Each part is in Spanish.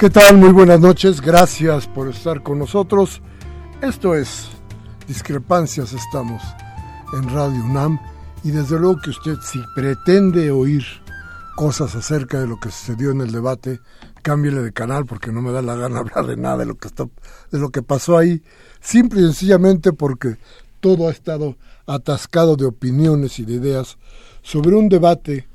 ¿Qué tal? Muy buenas noches. Gracias por estar con nosotros. Esto es Discrepancias. Estamos en Radio UNAM y desde luego que usted si pretende oír cosas acerca de lo que sucedió en el debate, cámbiele de canal porque no me da la gana hablar de nada de lo que está, de lo que pasó ahí, simple y sencillamente porque todo ha estado atascado de opiniones y de ideas sobre un debate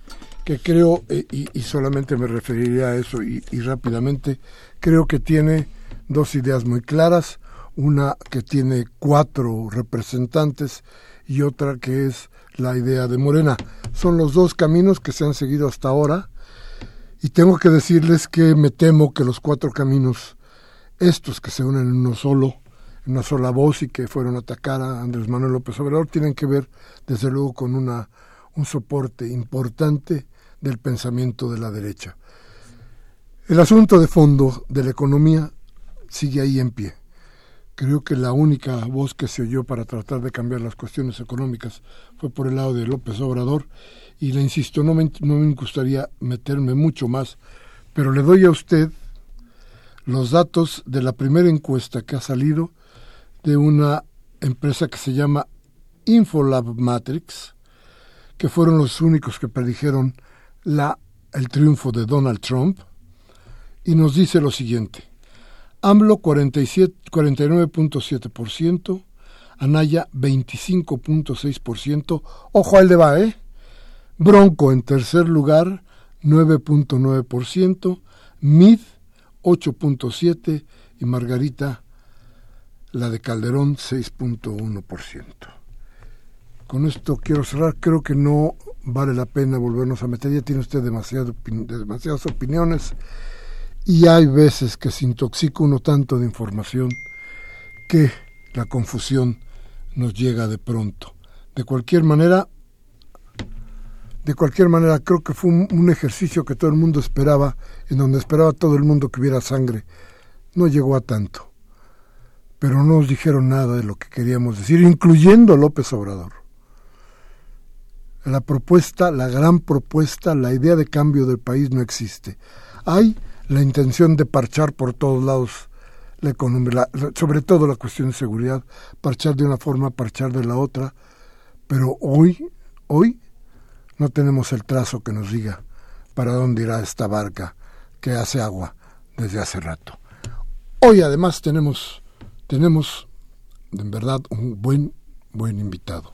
que creo, eh, y, solamente me referiría a eso y, rápidamente, creo que tiene dos ideas muy claras, una que tiene cuatro representantes y otra que es la idea de Morena. Son los dos caminos que se han seguido hasta ahora y tengo que decirles que me temo que los cuatro caminos, estos que se unen en uno solo, en una sola voz y que fueron a atacar a Andrés Manuel López Obrador, tienen que ver desde luego con una, un soporte importante del pensamiento de la derecha. El asunto de fondo de la economía sigue ahí en pie. Creo que la única voz que se oyó para tratar de cambiar las cuestiones económicas fue por el lado de López Obrador y le insisto, no me, no me gustaría meterme mucho más, pero le doy a usted los datos de la primera encuesta que ha salido de una empresa que se llama Infolab Matrix, que fueron los únicos que predijeron la, el triunfo de Donald Trump y nos dice lo siguiente. AMLO 49.7%, Anaya 25.6%, ojo al de va, ¿eh? Bronco en tercer lugar 9.9%, Mid 8.7% y Margarita, la de Calderón, 6.1%. Con esto quiero cerrar, creo que no vale la pena volvernos a meter. Ya tiene usted demasiadas opiniones y hay veces que se intoxica uno tanto de información que la confusión nos llega de pronto. De cualquier manera, de cualquier manera creo que fue un, ejercicio que todo el mundo esperaba, en donde esperaba todo el mundo que hubiera sangre. No llegó a tanto, pero no nos dijeron nada de lo que queríamos decir, incluyendo López Obrador la propuesta, la gran propuesta, la idea de cambio del país no existe. Hay la intención de parchar por todos lados la economía, sobre todo la cuestión de seguridad, parchar de una forma, parchar de la otra, pero hoy, hoy no tenemos el trazo que nos diga para dónde irá esta barca que hace agua desde hace rato. Hoy además tenemos, tenemos en verdad un buen, buen invitado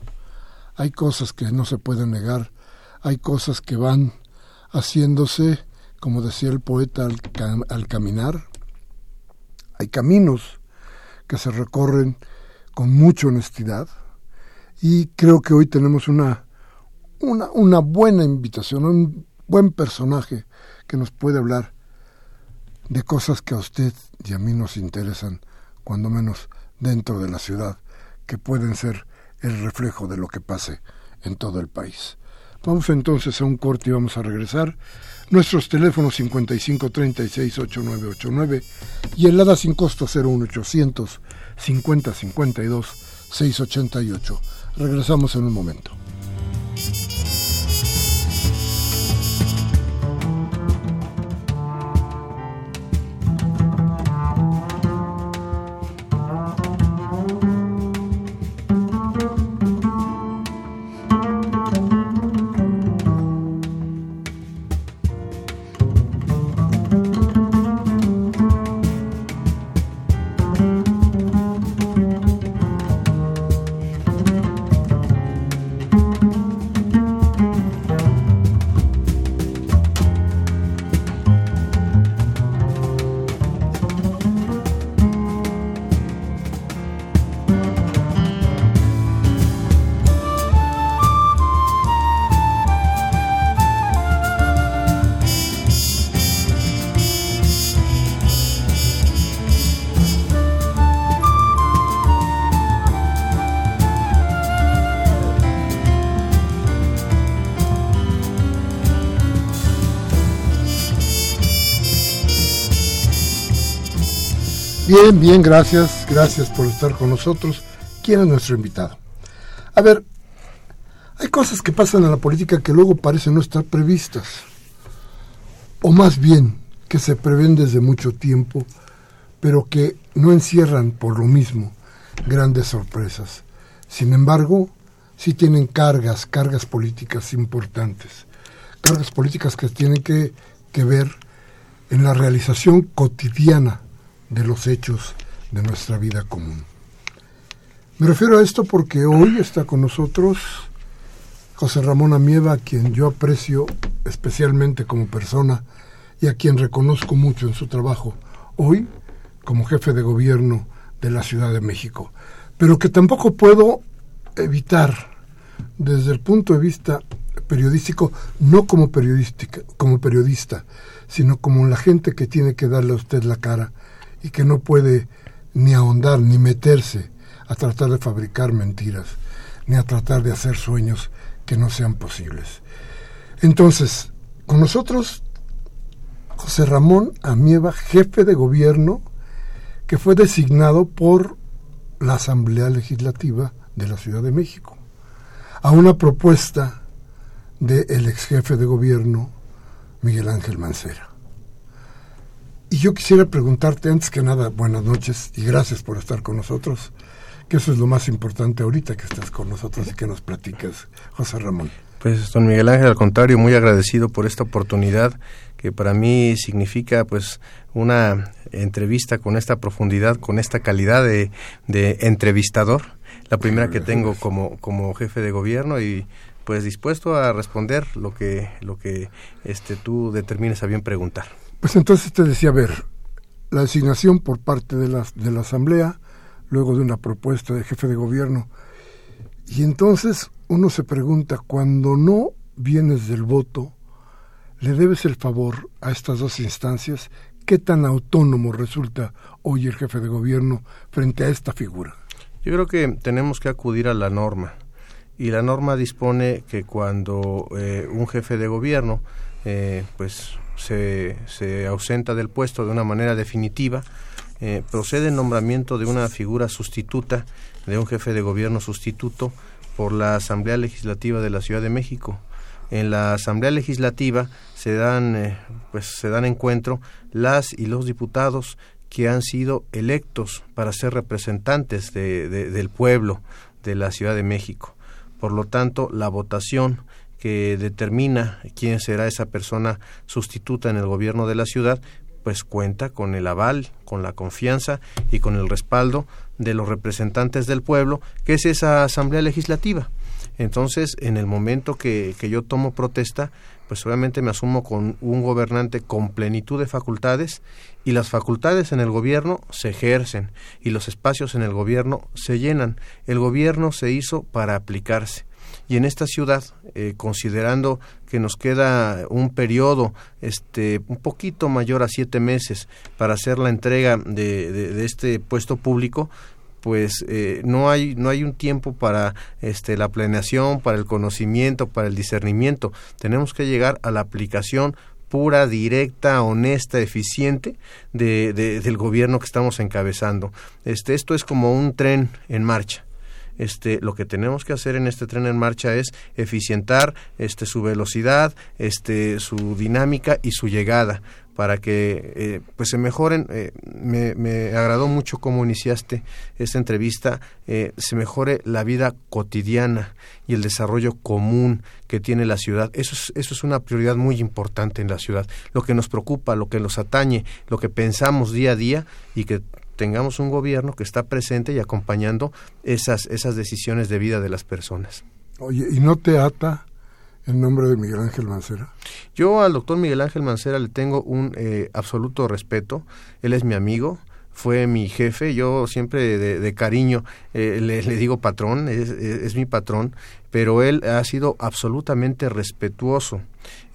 hay cosas que no se pueden negar, hay cosas que van haciéndose, como decía el poeta, al, caminar, hay caminos que se recorren con mucha honestidad y creo que hoy tenemos una, una, una buena invitación, un buen personaje que nos puede hablar de cosas que a usted y a mí nos interesan, cuando menos dentro de la ciudad, que pueden ser el reflejo de lo que pase en todo el país. Vamos entonces a un corte y vamos a regresar. Nuestros teléfonos 5536-8989 y el ADA sin costo 01800 5052 688. Regresamos en un momento. Bien, bien, gracias. Gracias por estar con nosotros. ¿Quién es nuestro invitado? A ver, hay cosas que pasan en la política que luego parecen no estar previstas. O más bien, que se prevén desde mucho tiempo, pero que no encierran por lo mismo grandes sorpresas. Sin embargo, sí tienen cargas, cargas políticas importantes. Cargas políticas que tienen que, que ver en la realización cotidiana de los hechos de nuestra vida común. Me refiero a esto porque hoy está con nosotros José Ramón Amieva, a quien yo aprecio especialmente como persona y a quien reconozco mucho en su trabajo, hoy como jefe de gobierno de la Ciudad de México, pero que tampoco puedo evitar desde el punto de vista periodístico, no como, periodística, como periodista, sino como la gente que tiene que darle a usted la cara y que no puede ni ahondar ni meterse a tratar de fabricar mentiras, ni a tratar de hacer sueños que no sean posibles. Entonces, con nosotros, José Ramón Amieva, jefe de gobierno, que fue designado por la Asamblea Legislativa de la Ciudad de México, a una propuesta del ex jefe de gobierno, Miguel Ángel Mancera. Y yo quisiera preguntarte antes que nada, buenas noches y gracias por estar con nosotros, que eso es lo más importante ahorita que estás con nosotros y que nos platiques, José Ramón. Pues don Miguel Ángel, al contrario, muy agradecido por esta oportunidad que para mí significa pues una entrevista con esta profundidad, con esta calidad de, de entrevistador, la primera que tengo como, como jefe de gobierno y pues dispuesto a responder lo que, lo que este, tú determines a bien preguntar. Pues entonces te decía, a ver, la designación por parte de la, de la Asamblea, luego de una propuesta de jefe de gobierno, y entonces uno se pregunta, cuando no vienes del voto, ¿le debes el favor a estas dos instancias? ¿Qué tan autónomo resulta hoy el jefe de gobierno frente a esta figura? Yo creo que tenemos que acudir a la norma y la norma dispone que cuando eh, un jefe de gobierno eh, pues se, se, ausenta del puesto de una manera definitiva, eh, procede el nombramiento de una figura sustituta, de un jefe de gobierno sustituto, por la Asamblea Legislativa de la Ciudad de México. En la Asamblea Legislativa se dan, eh, pues, se dan encuentro las y los diputados que han sido electos para ser representantes de, de, del pueblo de la Ciudad de México. Por lo tanto, la votación que determina quién será esa persona sustituta en el gobierno de la ciudad, pues cuenta con el aval, con la confianza y con el respaldo de los representantes del pueblo, que es esa asamblea legislativa. Entonces, en el momento que, que yo tomo protesta, pues obviamente me asumo con un gobernante con plenitud de facultades y las facultades en el gobierno se ejercen y los espacios en el gobierno se llenan. El gobierno se hizo para aplicarse y en esta ciudad, eh, considerando que nos queda un periodo este, un poquito mayor a siete meses para hacer la entrega de, este puesto público, pues eh, no hay no hay un tiempo para este la planeación para el conocimiento para el discernimiento tenemos que llegar a la aplicación pura, directa, honesta, eficiente de, de, del gobierno que estamos encabezando. Este, esto es como un tren en marcha este, lo que tenemos que hacer en este tren en marcha es eficientar este, su velocidad, este, su dinámica y su llegada para que eh, pues se mejoren. Eh, me, me, agradó mucho cómo iniciaste esta entrevista, eh, se mejore la vida cotidiana y el desarrollo común que tiene la ciudad. Eso es, eso es una prioridad muy importante en la ciudad. Lo que nos preocupa, lo que nos atañe, lo que pensamos día a día y que tengamos un gobierno que está presente y acompañando esas, esas decisiones de vida de las personas. Oye, ¿y no te ata el nombre de Miguel Ángel Mancera? Yo al doctor Miguel Ángel Mancera le tengo un eh, absoluto respeto. Él es mi amigo, fue mi jefe, yo siempre de, de cariño eh, le, le, digo patrón, es, es, es, mi patrón, pero él ha sido absolutamente respetuoso.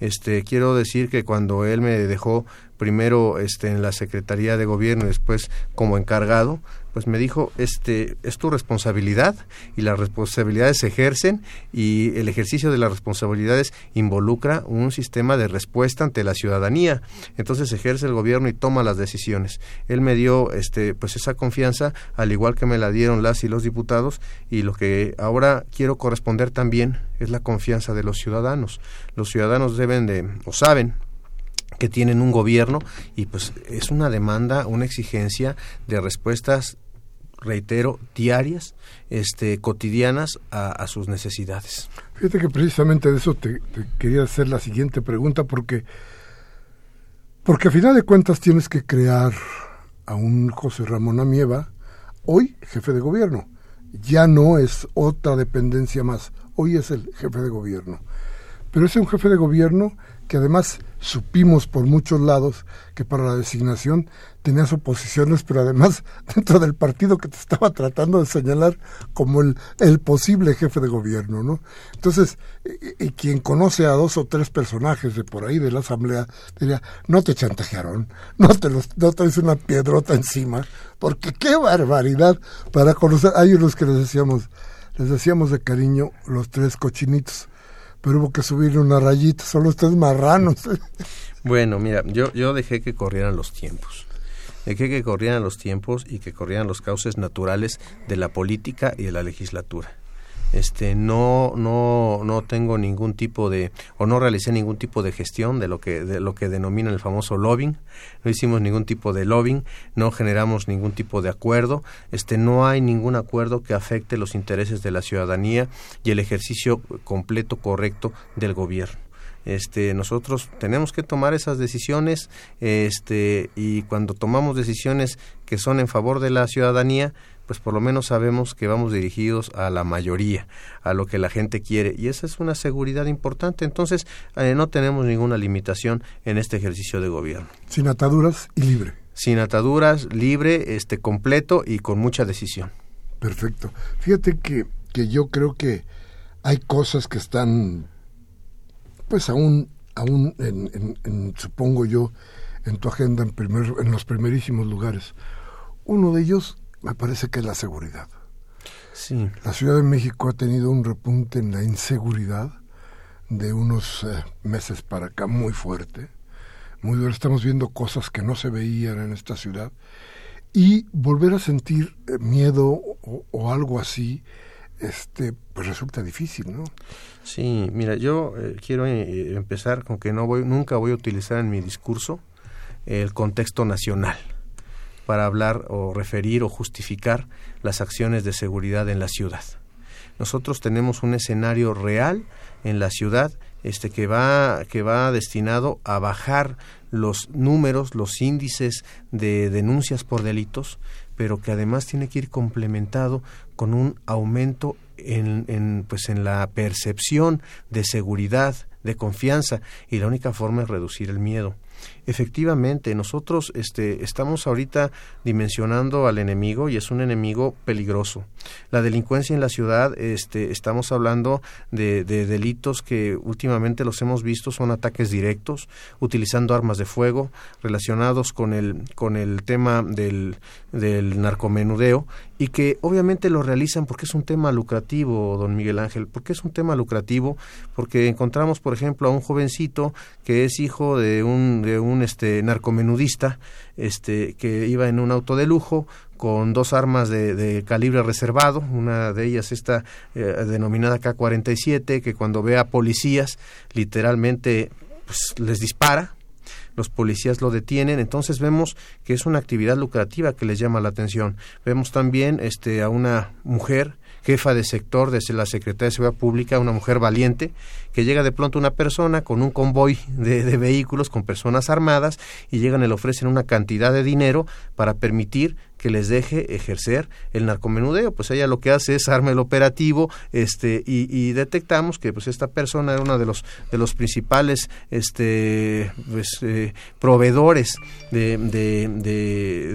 Este, quiero decir que cuando él me dejó primero este, en la Secretaría de Gobierno y después como encargado, pues me dijo, este, es tu responsabilidad y las responsabilidades se ejercen y el ejercicio de las responsabilidades involucra un sistema de respuesta ante la ciudadanía. Entonces ejerce el gobierno y toma las decisiones. Él me dio, este, pues esa confianza, al igual que me la dieron las y los diputados, y lo que ahora quiero corresponder también es la confianza de los ciudadanos. Los ciudadanos deben de, o saben, que tienen un gobierno y pues es una demanda, una exigencia de respuestas reitero, diarias, este, cotidianas a, sus necesidades. Fíjate que precisamente de eso te, quería hacer la siguiente pregunta, porque, porque a final de cuentas tienes que crear a un José Ramón Amieva, hoy jefe de gobierno. Ya no es otra dependencia más, hoy es el jefe de gobierno. Pero es un jefe de gobierno que además supimos por muchos lados que para la designación tenías oposiciones, pero además dentro del partido que te estaba tratando de señalar como el, el posible jefe de gobierno, ¿no? Entonces, y, quien conoce a dos o tres personajes de por ahí de la asamblea diría, no te chantajearon, no te los, no te una piedrota encima, porque qué barbaridad para conocer, hay unos que les decíamos, les decíamos de cariño los tres cochinitos pero hubo que subirle una rayita, solo ustedes marranos. Bueno, mira, yo, yo dejé que corrieran los tiempos. Dejé que corrieran los tiempos y que corrieran los cauces naturales de la política y de la legislatura este no no no tengo ningún tipo de o no realicé ningún tipo de gestión de lo que de lo que denominan el famoso lobbying. No hicimos ningún tipo de lobbying no generamos ningún tipo de acuerdo. Este no hay ningún acuerdo que afecte los intereses de la ciudadanía y el ejercicio completo correcto del gobierno. Este nosotros tenemos que tomar esas decisiones este y cuando tomamos decisiones que son en favor de la ciudadanía pues por lo menos sabemos que vamos dirigidos a la mayoría, a lo que la gente quiere, y esa es una seguridad importante. Entonces, eh, no tenemos ninguna limitación en este ejercicio de gobierno. Sin ataduras y libre. Sin ataduras, libre, este, completo y con mucha decisión. Perfecto. Fíjate que, que yo creo que hay cosas que están, pues aún, aún en, supongo yo, en tu agenda en, primer, en los primerísimos lugares. Uno de ellos me parece que es la seguridad. Sí. La Ciudad de México ha tenido un repunte en la inseguridad de unos eh, meses para acá muy fuerte. Muy duro. Estamos viendo cosas que no se veían en esta ciudad. Y volver a sentir eh, miedo o, algo así, este, pues resulta difícil, ¿no? Sí, mira, yo eh, quiero empezar con que no voy, nunca voy a utilizar en mi discurso el contexto nacional para hablar o referir o justificar las acciones de seguridad en la ciudad. Nosotros tenemos un escenario real en la ciudad este que va que va destinado a bajar los números, los índices de denuncias por delitos, pero que además tiene que ir complementado con un aumento en, en, pues en la percepción de seguridad, de confianza, y la única forma es reducir el miedo. Efectivamente, nosotros este, estamos ahorita dimensionando al enemigo y es un enemigo peligroso. La delincuencia en la ciudad, este, estamos hablando de, delitos que últimamente los hemos visto, son ataques directos, utilizando armas de fuego, relacionados con el, con el tema del, del narcomenudeo y que obviamente lo realizan porque es un tema lucrativo, don Miguel Ángel, porque es un tema lucrativo, porque encontramos, por ejemplo, a un jovencito que es hijo de un, de un este, narcomenudista este, que iba en un auto de lujo con dos armas de, calibre reservado, una de ellas esta eh, denominada K-47, que cuando ve a policías literalmente pues, les dispara, los policías lo detienen, entonces vemos que es una actividad lucrativa que les llama la atención. Vemos también este a una mujer jefa de sector desde la Secretaría de Seguridad Pública, una mujer valiente, que llega de pronto una persona con un convoy de, vehículos con personas armadas y llegan y le ofrecen una cantidad de dinero para permitir que les deje ejercer el narcomenudeo. Pues ella lo que hace es arma el operativo este, y, detectamos que pues esta persona era uno de los, de los principales este, pues, eh, proveedores de, de,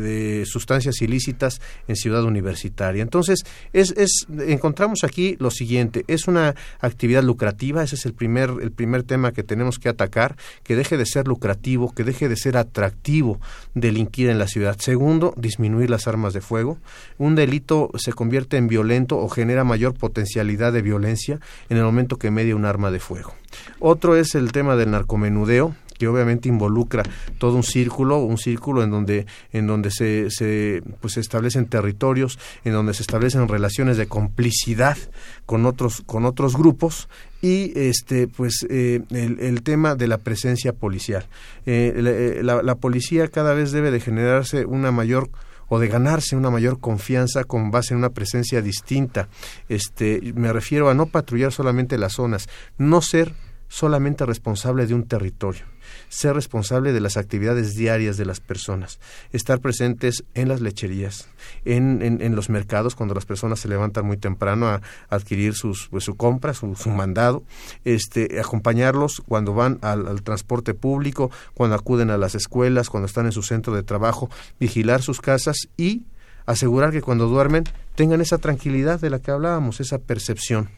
sustancias ilícitas en Ciudad Universitaria. Entonces, es, es, encontramos aquí lo siguiente, es una actividad lucrativa, ese es el primer, el primer tema que tenemos que atacar, que deje de ser lucrativo, que deje de ser atractivo delinquir en la ciudad. Segundo, disminuir las armas de fuego. Un delito se convierte en violento o genera mayor potencialidad de violencia en el momento que media un arma de fuego. Otro es el tema del narcomenudeo, que obviamente involucra todo un círculo, un círculo en donde, en donde se, se, pues, establecen territorios, en donde se establecen relaciones de complicidad con otros, con otros grupos y este pues eh, el, tema de la presencia policial. Eh, eh, la, la, policía cada vez debe de generarse una mayor o de ganarse una mayor confianza con base en una presencia distinta. Este me refiero a no patrullar solamente las zonas no ser solamente responsable de un territorio ser responsable de las actividades diarias de las personas, estar presentes en las lecherías, en, en, los mercados cuando las personas se levantan muy temprano a, adquirir sus, pues, su compra, su, mandado, este, acompañarlos cuando van al, transporte público, cuando acuden a las escuelas, cuando están en su centro de trabajo, vigilar sus casas y asegurar que cuando duermen tengan esa tranquilidad de la que hablábamos, esa percepción.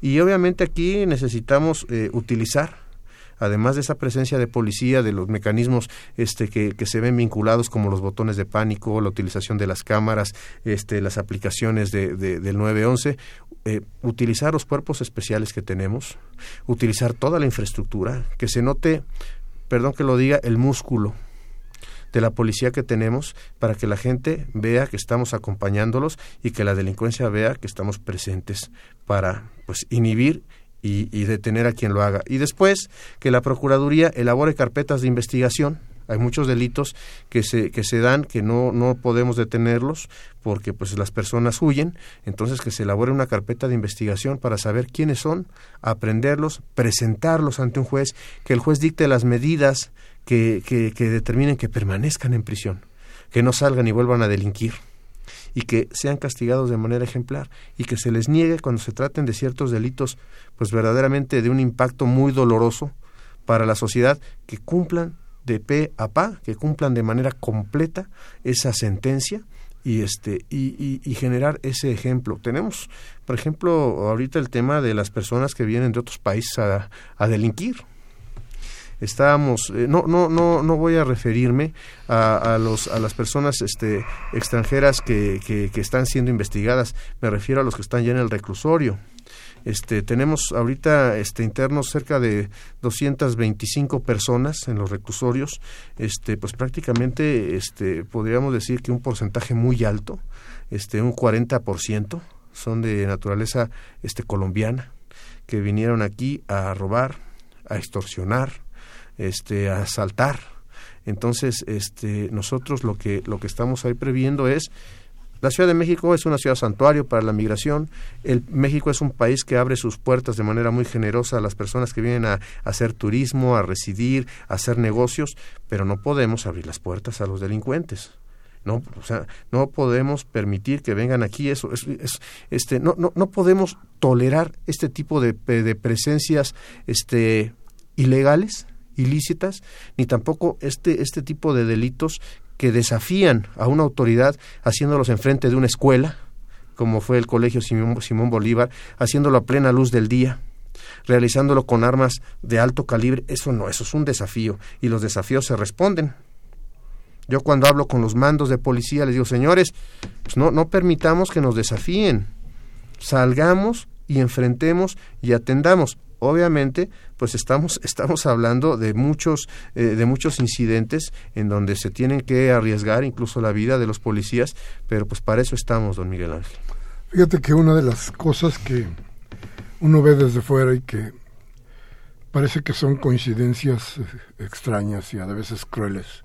Y obviamente aquí necesitamos eh, utilizar además de esa presencia de policía, de los mecanismos este, que, se ven vinculados como los botones de pánico, la utilización de las cámaras, este, las aplicaciones de, del 911, eh, utilizar los cuerpos especiales que tenemos, utilizar toda la infraestructura, que se note, perdón que lo diga, el músculo de la policía que tenemos para que la gente vea que estamos acompañándolos y que la delincuencia vea que estamos presentes para pues inhibir y, detener a quien lo haga. Y después que la Procuraduría elabore carpetas de investigación. Hay muchos delitos que se que se dan que no no podemos detenerlos porque pues las personas huyen. Entonces que se elabore una carpeta de investigación para saber quiénes son aprenderlos presentarlos ante un juez que el juez dicte las medidas que, que, que determinen que permanezcan en prisión que no salgan y vuelvan a delinquir y que sean castigados de manera ejemplar y que se les niegue cuando se traten de ciertos delitos pues verdaderamente de un impacto muy doloroso para la sociedad que cumplan de pe a pa, que cumplan de manera completa esa sentencia y este y, y, generar ese ejemplo. Tenemos, por ejemplo, ahorita el tema de las personas que vienen de otros países a, a delinquir estábamos eh, no no no no voy a referirme a, a, los a las personas este extranjeras que, que, que, están siendo investigadas. Me refiero a los que están ya en el reclusorio. Este tenemos ahorita este internos cerca de 225 personas en los reclusorios. Este pues prácticamente este podríamos decir que un porcentaje muy alto este un 40% son de naturaleza este colombiana que vinieron aquí a robar a extorsionar este, asaltar. Entonces, este, nosotros lo que, lo que estamos ahí previendo es la Ciudad de México es una ciudad santuario para la migración. El México es un país que abre sus puertas de manera muy generosa a las personas que vienen a, hacer turismo, a residir, a hacer negocios, pero no podemos abrir las puertas a los delincuentes. No, o sea, no podemos permitir que vengan aquí eso, es, este, no, no, no podemos tolerar este tipo de, de presencias, este, ilegales ilícitas, ni tampoco este, este tipo de delitos que desafían a una autoridad haciéndolos enfrente de una escuela, como fue el Colegio Simón, Simón Bolívar, haciéndolo a plena luz del día, realizándolo con armas de alto calibre, eso no, eso es un desafío y los desafíos se responden. Yo cuando hablo con los mandos de policía les digo, señores, pues no, no permitamos que nos desafíen, salgamos y enfrentemos y atendamos obviamente pues estamos estamos hablando de muchos eh, de muchos incidentes en donde se tienen que arriesgar incluso la vida de los policías pero pues para eso estamos don Miguel Ángel. Fíjate que una de las cosas que uno ve desde fuera y que parece que son coincidencias eh, extrañas y a veces crueles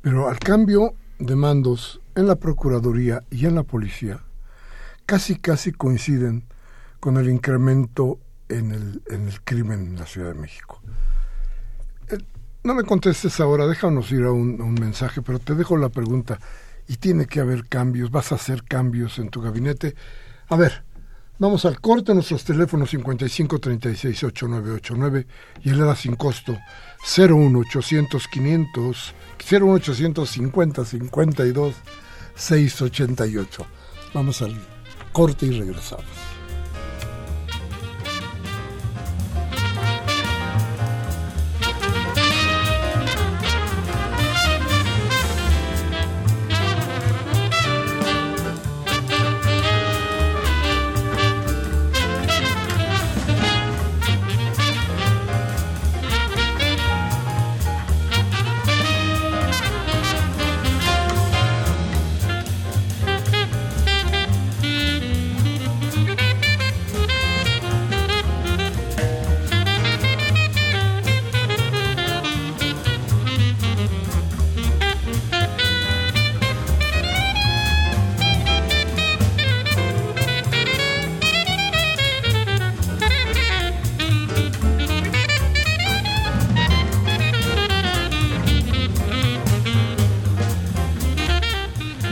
pero al cambio de mandos en la procuraduría y en la policía casi casi coinciden con el incremento en el, en el crimen en la Ciudad de México. Eh, no me contestes ahora, déjanos ir a un, mensaje, pero te dejo la pregunta. y tiene que haber cambios, vas a hacer cambios en tu gabinete. A ver, vamos al corte, nuestros teléfonos 55 36 8989 y el era sin costo 01800 500 01800 50 52 688. Vamos al corte y regresamos.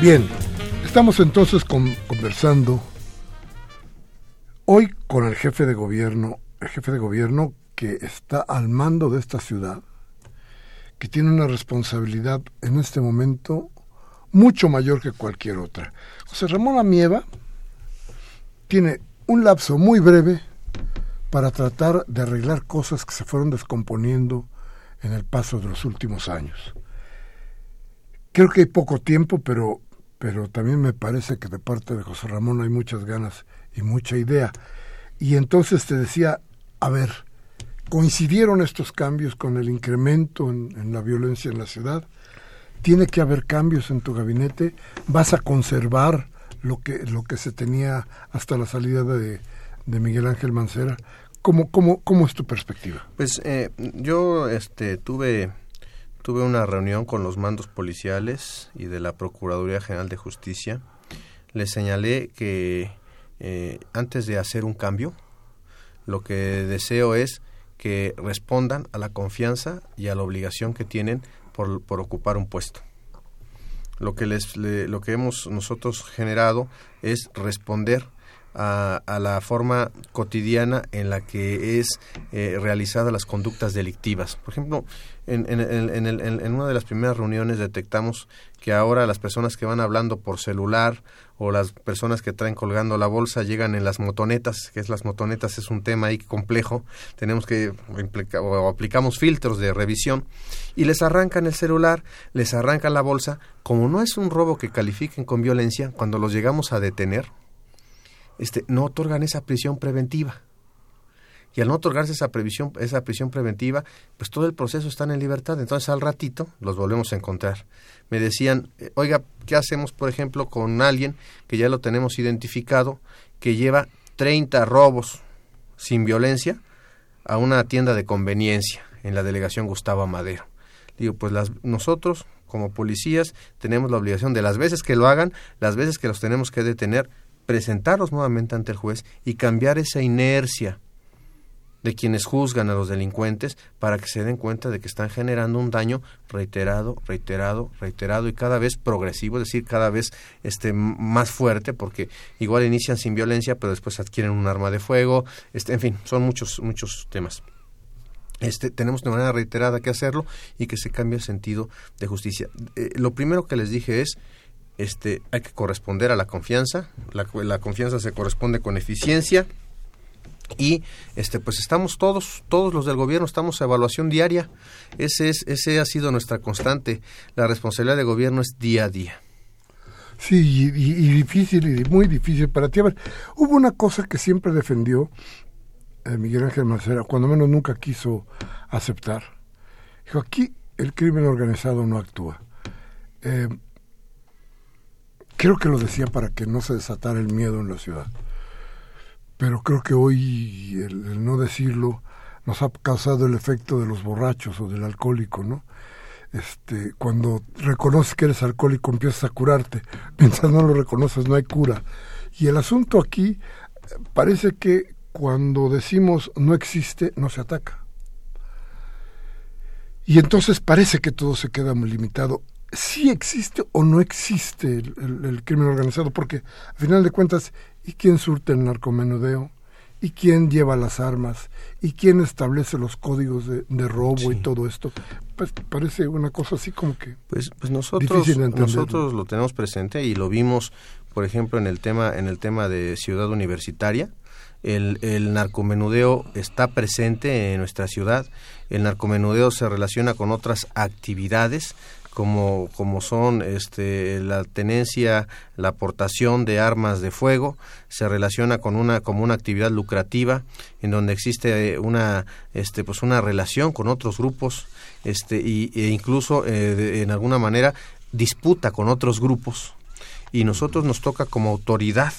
Bien, estamos entonces conversando hoy con el jefe de gobierno, el jefe de gobierno que está al mando de esta ciudad, que tiene una responsabilidad en este momento mucho mayor que cualquier otra. José Ramón Amieva tiene un lapso muy breve para tratar de arreglar cosas que se fueron descomponiendo en el paso de los últimos años. Creo que hay poco tiempo, pero pero también me parece que de parte de José Ramón hay muchas ganas y mucha idea. Y entonces te decía, a ver, coincidieron estos cambios con el incremento en, la violencia en la ciudad. Tiene que haber cambios en tu gabinete. Vas a conservar lo que lo que se tenía hasta la salida de, de Miguel Ángel Mancera. ¿Cómo, cómo, ¿Cómo es tu perspectiva? Pues eh, yo este, tuve tuve una reunión con los mandos policiales y de la Procuraduría General de Justicia. Les señalé que eh, antes de hacer un cambio, lo que deseo es que respondan a la confianza y a la obligación que tienen por, por ocupar un puesto. Lo que, les, lo que hemos nosotros generado es responder a, la forma cotidiana en la que es eh, realizada las conductas delictivas. Por ejemplo, en, en, en, en, una de las primeras reuniones detectamos que ahora las personas que van hablando por celular o las personas que traen colgando la bolsa llegan en las motonetas, que es las motonetas es un tema ahí complejo, tenemos que o aplicamos filtros de revisión y les arrancan el celular, les arrancan la bolsa, como no es un robo que califiquen con violencia, cuando los llegamos a detener, este, no otorgan esa prisión preventiva. Y al no otorgarse esa, previsión, esa prisión preventiva, pues todo el proceso está en libertad. Entonces al ratito los volvemos a encontrar. Me decían, eh, oiga, ¿qué hacemos, por ejemplo, con alguien que ya lo tenemos identificado, que lleva 30 robos sin violencia a una tienda de conveniencia en la delegación Gustavo Amadero? Digo, pues las, nosotros como policías tenemos la obligación de las veces que lo hagan, las veces que los tenemos que detener, presentarlos nuevamente ante el juez y cambiar esa inercia de quienes juzgan a los delincuentes para que se den cuenta de que están generando un daño reiterado, reiterado, reiterado y cada vez progresivo, es decir, cada vez este más fuerte, porque igual inician sin violencia, pero después adquieren un arma de fuego, este, en fin, son muchos, muchos temas. Este, tenemos de manera reiterada que hacerlo y que se cambie el sentido de justicia. Eh, lo primero que les dije es este, hay que corresponder a la confianza, la, confianza se corresponde con eficiencia. Y este pues estamos todos todos los del gobierno estamos a evaluación diaria. Ese es ese ha sido nuestra constante. La responsabilidad del gobierno es día a día. Sí y, difícil y muy difícil para ti. A ver hubo una cosa que siempre defendió eh, Miguel Ángel Macera cuando menos nunca quiso aceptar. Dijo aquí el crimen organizado no actúa eh, Creo que lo decía para que no se desatara el miedo en la ciudad. Pero creo que hoy el, no decirlo nos ha causado el efecto de los borrachos o del alcohólico, ¿no? Este, cuando reconoces que eres alcohólico empiezas a curarte, mientras no lo reconoces no hay cura. Y el asunto aquí parece que cuando decimos no existe, no se ataca. Y entonces parece que todo se queda muy limitado si existe o no existe el, crimen organizado, porque al final de cuentas, ¿y quién surte el narcomenudeo? ¿Y quién lleva las armas? ¿Y quién establece los códigos de, robo y todo esto? Pues parece una cosa así como que... Pues, pues nosotros, nosotros lo tenemos presente y lo vimos, por ejemplo, en el tema, en el tema de Ciudad Universitaria. El, el narcomenudeo está presente en nuestra ciudad. El narcomenudeo se relaciona con otras actividades como, como son este, la tenencia, la aportación de armas de fuego, se relaciona con una, como una actividad lucrativa en donde existe una, este, pues una relación con otros grupos este, y, e incluso eh, en alguna manera disputa con otros grupos y nosotros nos toca como autoridad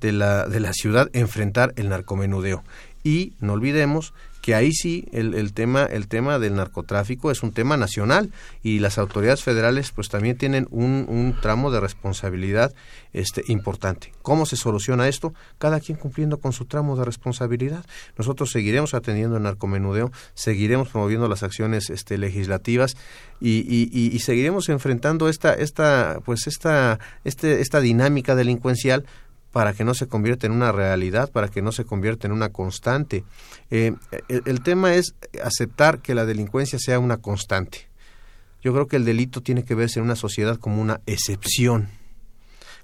de la, de la ciudad enfrentar el narcomenudeo. Y no olvidemos que ahí sí el, el, tema el tema del narcotráfico es un tema nacional y las autoridades federales pues también tienen un, un tramo de responsabilidad este importante. Cómo se soluciona esto cada quien cumpliendo con su tramo de responsabilidad. Nosotros seguiremos atendiendo el narcomenudeo seguiremos promoviendo las acciones este legislativas y, y, seguiremos enfrentando esta esta pues esta este, esta dinámica delincuencial para que no se convierta en una realidad, para que no se convierta en una constante. Eh, el, tema es aceptar que la delincuencia sea una constante. Yo creo que el delito tiene que verse en una sociedad como una excepción.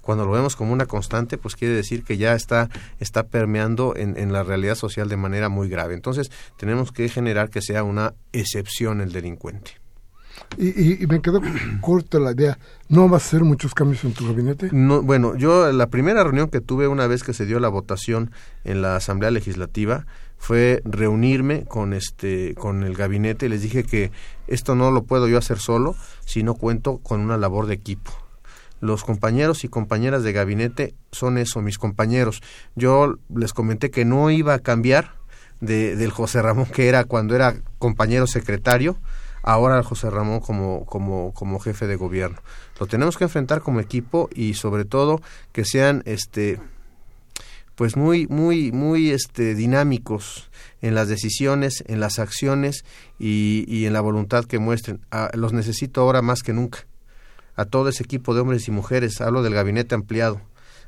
Cuando lo vemos como una constante, pues quiere decir que ya está, está permeando en, en la realidad social de manera muy grave. Entonces, tenemos que generar que sea una excepción el delincuente. Y, me quedó corta la idea. ¿No va a hacer muchos cambios en tu gabinete? No, bueno, yo la primera reunión que tuve una vez que se dio la votación en la Asamblea Legislativa fue reunirme con este con el gabinete y les dije que esto no lo puedo yo hacer solo si no cuento con una labor de equipo. Los compañeros y compañeras de gabinete son eso, mis compañeros. Yo les comenté que no iba a cambiar de, del José Ramón que era cuando era compañero secretario ahora José Ramón como, como, como jefe de gobierno. Lo tenemos que enfrentar como equipo y sobre todo que sean este pues muy muy muy este dinámicos en las decisiones en las acciones y, y en la voluntad que muestren. Ah, los necesito ahora más que nunca. A todo ese equipo de hombres y mujeres hablo del gabinete ampliado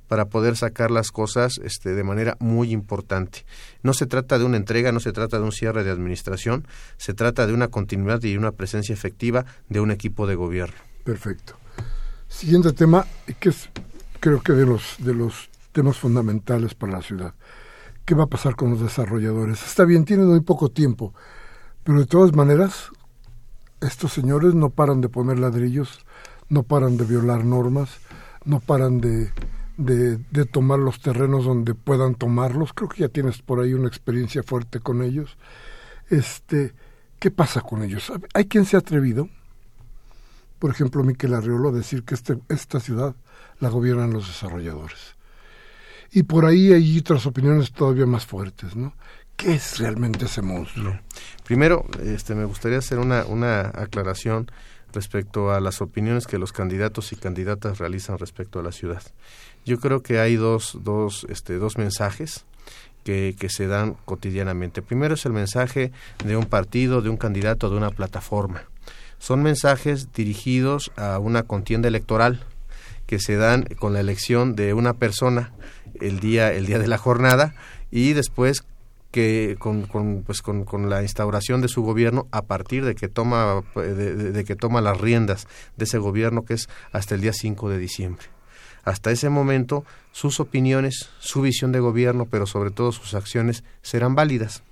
para poder sacar las cosas este, de manera muy importante. No se trata de una entrega, no se trata de un cierre de administración, se trata de una continuidad y una presencia efectiva de un equipo de gobierno. Perfecto. Siguiente tema, que es creo que de los, de los temas fundamentales para la ciudad. ¿Qué va a pasar con los desarrolladores? Está bien, tienen muy poco tiempo, pero de todas maneras, estos señores no paran de poner ladrillos, no paran de violar normas, no paran de de, tomar los terrenos donde puedan tomarlos. Creo que ya tienes por ahí una experiencia fuerte con ellos. Este, ¿Qué pasa con ellos? ¿Hay quien se ha atrevido? Por ejemplo, Miquel Arriolo, a decir que este, esta ciudad la gobiernan los desarrolladores. Y por ahí hay otras opiniones todavía más fuertes, ¿no? ¿Qué es realmente ese monstruo? Primero, este, me gustaría hacer una, una aclaración respecto a las opiniones que los candidatos y candidatas realizan respecto a la ciudad. Yo creo que hay dos, dos, este, dos mensajes que, que se dan cotidianamente. Primero es el mensaje de un partido, de un candidato, de una plataforma. Son mensajes dirigidos a una contienda electoral que se dan con la elección de una persona el día, el día de la jornada y después que con, con, pues con, con, la instauración de su gobierno a partir de que toma de, de, que toma las riendas de ese gobierno que es hasta el día 5 de diciembre. Hasta ese momento, sus opiniones, su visión de gobierno, pero sobre todo sus acciones, serán válidas.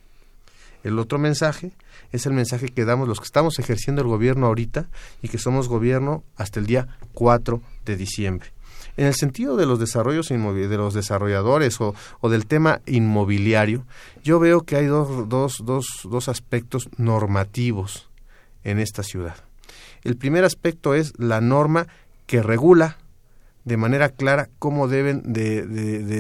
El otro mensaje es el mensaje que damos los que estamos ejerciendo el gobierno ahorita y que somos gobierno hasta el día 4 de diciembre. En el sentido de los desarrollos de los desarrolladores o, o, del tema inmobiliario, yo veo que hay dos, dos, dos, dos aspectos normativos en esta ciudad. El primer aspecto es la norma que regula de manera clara cómo deben de,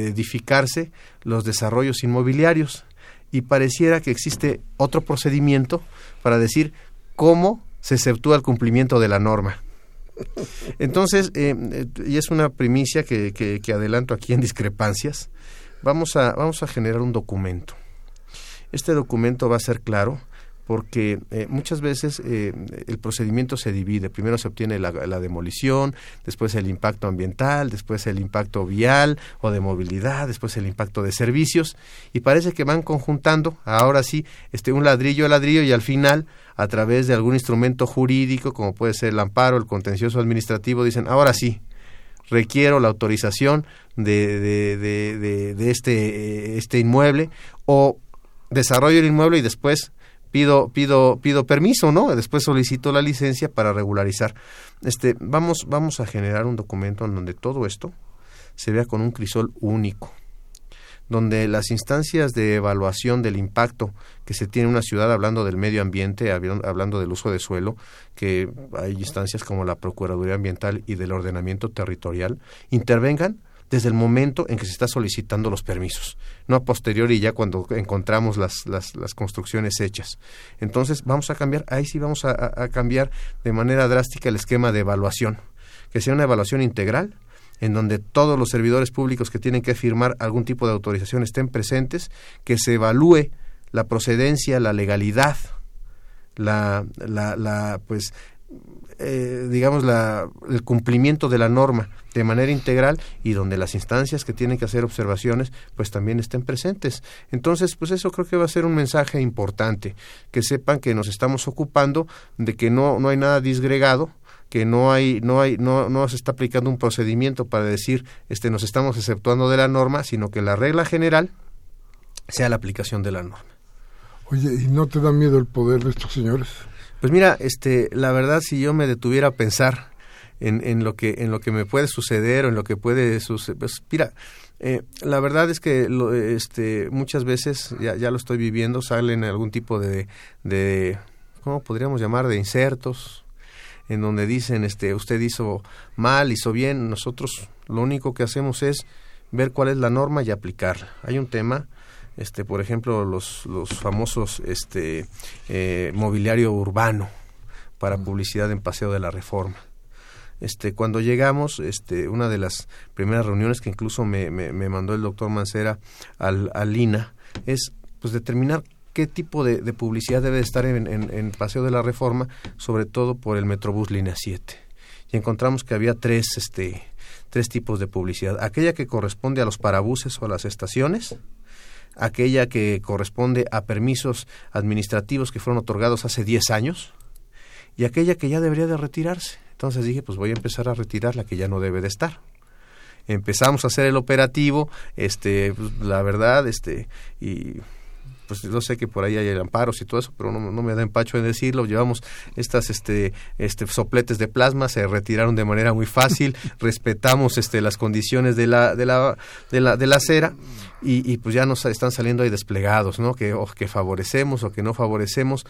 edificarse los desarrollos inmobiliarios y pareciera que existe otro procedimiento para decir cómo se exceptúa el cumplimiento de la norma. Entonces, eh, eh, y es una primicia que, que, que, adelanto aquí en discrepancias, vamos a, vamos a generar un documento. Este documento va a ser claro porque eh, muchas veces eh, el procedimiento se divide. Primero se obtiene la, demolición, después el impacto ambiental, después el impacto vial o de movilidad, después el impacto de servicios y parece que van conjuntando, ahora sí, este un ladrillo a ladrillo y al final a través de algún instrumento jurídico como puede ser el amparo, el contencioso administrativo, dicen ahora sí, requiero la autorización de, de, de este, este inmueble o desarrollo el inmueble y después pido, pido, pido permiso, ¿no? Después solicito la licencia para regularizar. Este, vamos, vamos a generar un documento en donde todo esto se vea con un crisol único, donde las instancias de evaluación del impacto que se tiene en una ciudad hablando del medio ambiente, hablando del uso de suelo, que hay instancias como la Procuraduría Ambiental y del ordenamiento territorial, intervengan desde el momento en que se está solicitando los permisos, no a posteriori ya cuando encontramos las, las, construcciones hechas. Entonces vamos a cambiar, ahí sí vamos a, cambiar de manera drástica el esquema de evaluación, que sea una evaluación integral en donde todos los servidores públicos que tienen que firmar algún tipo de autorización estén presentes, que se evalúe la procedencia, la legalidad, la, la, la pues eh, digamos, la, el cumplimiento de la norma de manera integral y donde las instancias que tienen que hacer observaciones, pues también estén presentes. Entonces, pues eso creo que va a ser un mensaje importante, que sepan que nos estamos ocupando de que no, no hay nada disgregado, que no hay no hay no no se está aplicando un procedimiento para decir este nos estamos exceptuando de la norma sino que la regla general sea la aplicación de la norma oye y no te da miedo el poder de estos señores pues mira, este, la verdad, si yo me detuviera a pensar en, en lo que en lo que me puede suceder o en lo que puede suceder, pues mira, eh, la verdad es que lo, este, muchas veces ya, ya lo estoy viviendo, salen algún tipo de, de, ¿cómo podríamos llamar? De insertos, en donde dicen, este, usted hizo mal, hizo bien, nosotros lo único que hacemos es ver cuál es la norma y aplicarla. Hay un tema este por ejemplo los, los famosos este eh, mobiliario urbano para publicidad en Paseo de la Reforma. Este, cuando llegamos, este, una de las primeras reuniones que incluso me, me, mandó el doctor Mancera al, al INA es pues determinar qué tipo de, de publicidad debe estar en, en, Paseo de la Reforma, sobre todo por el Metrobús Línea 7. Y encontramos que había tres, este, tres tipos de publicidad. Aquella que corresponde a los parabuses o a las estaciones, aquella que corresponde a permisos administrativos que fueron otorgados hace 10 años y aquella que ya debería de retirarse. Entonces dije, pues voy a empezar a retirar la que ya no debe de estar. Empezamos a hacer el operativo, este, pues, la verdad, este, y pues yo sé que por ahí hay amparos y todo eso, pero no, me da empacho en decirlo. Llevamos estas este, este sopletes de plasma, se retiraron de manera muy fácil, respetamos este, las condiciones de la, de la, de la, de la acera y, y pues ya nos están saliendo ahí desplegados, ¿no? Que, o que favorecemos o que no favorecemos.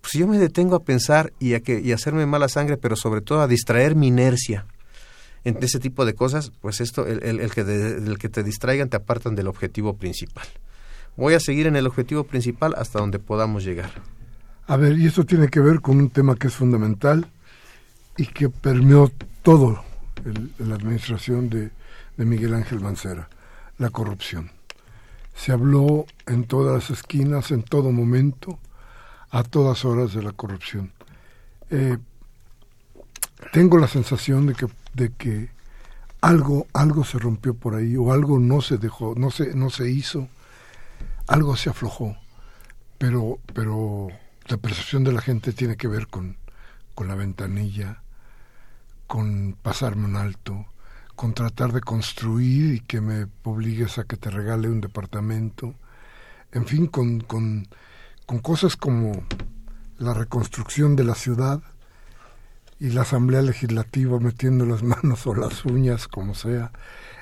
Pues yo me detengo a pensar y a, que, y a hacerme mala sangre, pero sobre todo a distraer mi inercia en ese tipo de cosas, pues esto, el, el, el que, el que te distraigan te apartan del objetivo principal voy a seguir en el objetivo principal hasta donde podamos llegar. A ver, y esto tiene que ver con un tema que es fundamental y que permeó todo la administración de, de Miguel Ángel Mancera, la corrupción. Se habló en todas las esquinas, en todo momento, a todas horas de la corrupción. Eh, tengo la sensación de que, de que algo, algo se rompió por ahí o algo no se dejó, no se, no se hizo algo se aflojó, pero, pero la percepción de la gente tiene que ver con, con la ventanilla, con pasarme un alto, con tratar de construir y que me obligues a que te regale un departamento, en fin, con, con, con cosas como la reconstrucción de la ciudad y la Asamblea Legislativa metiendo las manos o las uñas, como sea,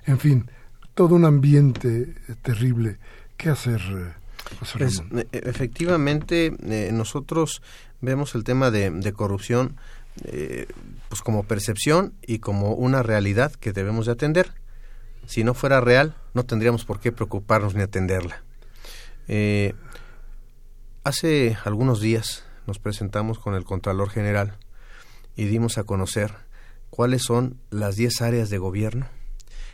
en fin, todo un ambiente terrible ¿Qué hacer? Pues, eh, efectivamente, eh, nosotros vemos el tema de, corrupción eh, pues como percepción y como una realidad que debemos de atender. Si no fuera real, no tendríamos por qué preocuparnos ni atenderla. hace algunos días nos presentamos con el Contralor General y dimos a conocer cuáles son las 10 áreas de gobierno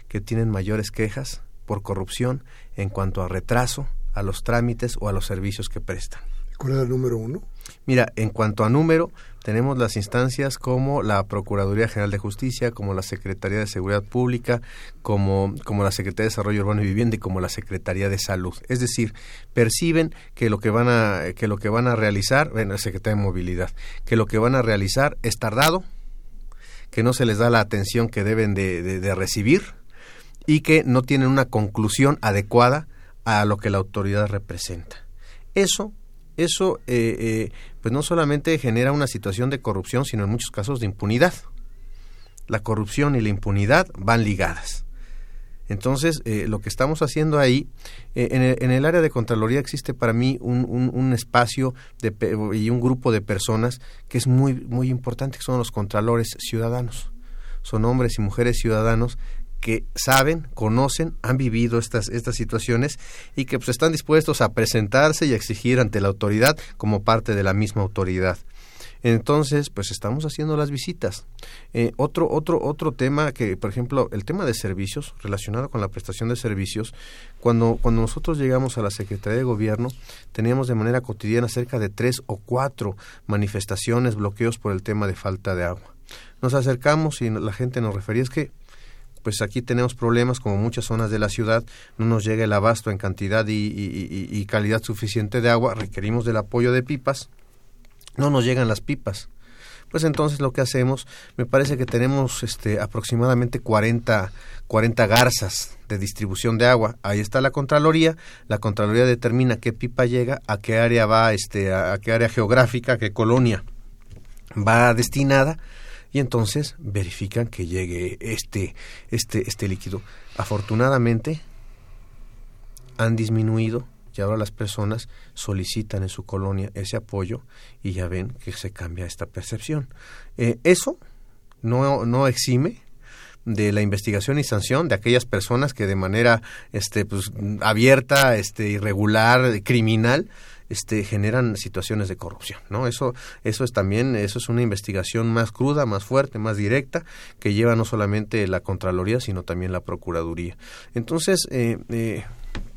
que tienen mayores quejas por corrupción en cuanto a retraso, a los trámites o a los servicios que prestan. ¿Cuál es el número uno? Mira, en cuanto a número, tenemos las instancias como la Procuraduría General de Justicia, como la Secretaría de Seguridad Pública, como, como la Secretaría de Desarrollo Urbano y Vivienda y como la Secretaría de Salud. Es decir, perciben que lo que van a, que lo que van a realizar, bueno, la Secretaría de Movilidad, que lo que van a realizar es tardado, que no se les da la atención que deben de, de recibir y que no tienen una conclusión adecuada a lo que la autoridad representa. Eso eso eh, eh, pues no solamente genera una situación de corrupción, sino en muchos casos de impunidad. La corrupción y la impunidad van ligadas. Entonces, eh, lo que estamos haciendo ahí, en el, área de Contraloría existe para mí un, un, espacio y un grupo de personas que es muy, muy importante, que son los contralores ciudadanos. Son hombres y mujeres ciudadanos que saben, conocen, han vivido estas, estas situaciones y que pues, están dispuestos a presentarse y a exigir ante la autoridad como parte de la misma autoridad. Entonces, pues estamos haciendo las visitas. Eh, otro, otro, otro tema que, por ejemplo, el tema de servicios, relacionado con la prestación de servicios, cuando, cuando nosotros llegamos a la Secretaría de Gobierno, teníamos de manera cotidiana cerca de tres o cuatro manifestaciones, bloqueos por el tema de falta de agua. Nos acercamos y la gente nos refería, es que pues aquí tenemos problemas como muchas zonas de la ciudad, no nos llega el abasto en cantidad y, calidad suficiente de agua, requerimos del apoyo de pipas, no nos llegan las pipas. Pues entonces lo que hacemos, me parece que tenemos este, aproximadamente 40, 40 garzas de distribución de agua. Ahí está la Contraloría, la Contraloría determina qué pipa llega, a qué área va, este, a qué área geográfica, a qué colonia va destinada y entonces verifican que llegue este, este, este líquido. Afortunadamente han disminuido y ahora las personas solicitan en su colonia ese apoyo y ya ven que se cambia esta percepción. Eh, eso no, no exime de la investigación y sanción de aquellas personas que de manera este pues abierta este irregular criminal este, generan situaciones de corrupción, ¿no? Eso, eso es también, eso es una investigación más cruda, más fuerte, más directa, que lleva no solamente la Contraloría, sino también la Procuraduría. Entonces, eh, eh,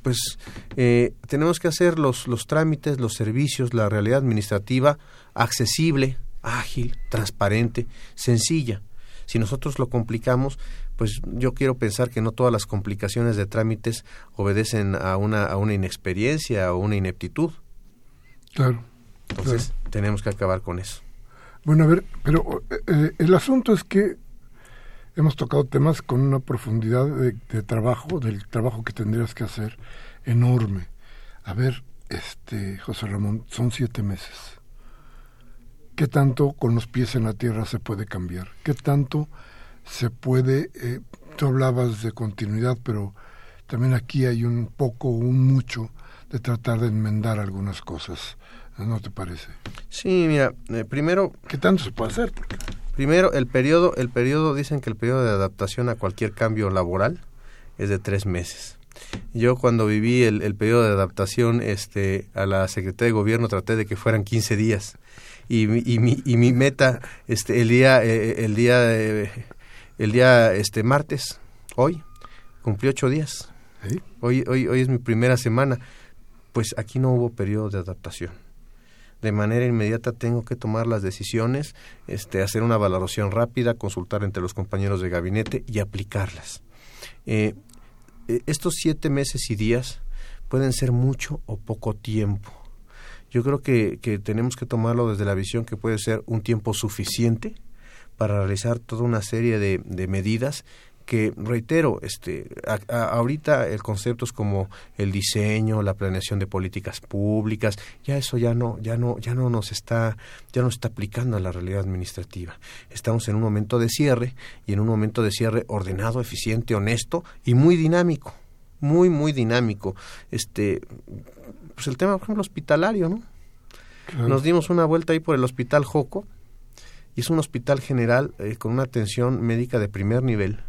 pues eh, tenemos que hacer los, los trámites, los servicios, la realidad administrativa accesible, ágil, transparente, sencilla. Si nosotros lo complicamos, pues yo quiero pensar que no todas las complicaciones de trámites obedecen a una, a una inexperiencia o una ineptitud. Claro. Entonces, tenemos que acabar con eso. Bueno, a ver, pero eh, el asunto es que hemos tocado temas con una profundidad de, trabajo, del trabajo que tendrías que hacer, enorme. A ver, este, José Ramón, son siete meses. ¿Qué tanto con los pies en la tierra se puede cambiar? ¿Qué tanto se puede, eh, tú hablabas de continuidad, pero también aquí hay un poco, un mucho de tratar de enmendar algunas cosas. ¿No te parece? Sí, mira, eh, primero... ¿Qué tanto se puede hacer? Primero, el periodo, el periodo, dicen que el periodo de adaptación a cualquier cambio laboral es de tres meses. Yo cuando viví el, el periodo de adaptación este, a la Secretaría de Gobierno traté de que fueran 15 días. Y, y, mi, y mi meta, este, el día, eh, el día, eh, el día este, martes, hoy, cumplí ocho días. Hoy, hoy, hoy es mi primera semana pues aquí no hubo periodo de adaptación. De manera inmediata tengo que tomar las decisiones, este, hacer una valoración rápida, consultar entre los compañeros de gabinete y aplicarlas. Eh, eh, estos siete meses y días pueden ser mucho o poco tiempo. Yo creo que, que tenemos que tomarlo desde la visión que puede ser un tiempo suficiente para realizar toda una serie de, de medidas que reitero, este, ahorita el concepto es como el diseño, la planeación de políticas públicas, ya eso ya no, ya no, ya no nos está, ya no está aplicando a la realidad administrativa. Estamos en un momento de cierre y en un momento de cierre ordenado, eficiente, honesto y muy dinámico, muy, muy dinámico. Este, pues el tema, por ejemplo, hospitalario, ¿no? Nos dimos una vuelta ahí por el Hospital Joco y es un hospital general eh, con una atención médica de primer nivel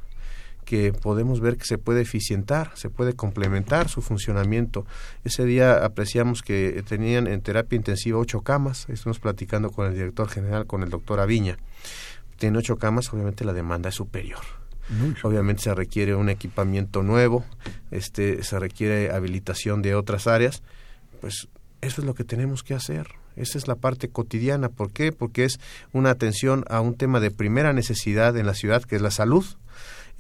que podemos ver que se puede eficientar, se puede complementar su funcionamiento. Ese día apreciamos que tenían en terapia intensiva ocho camas, estamos platicando con el director general, con el doctor Aviña. Tiene ocho camas, obviamente la demanda es superior. Obviamente se requiere un equipamiento nuevo, este, se requiere habilitación de otras áreas, pues eso es lo que tenemos que hacer. Esa es la parte cotidiana. ¿Por qué? Porque es una atención a un tema de primera necesidad en la ciudad, que es la salud.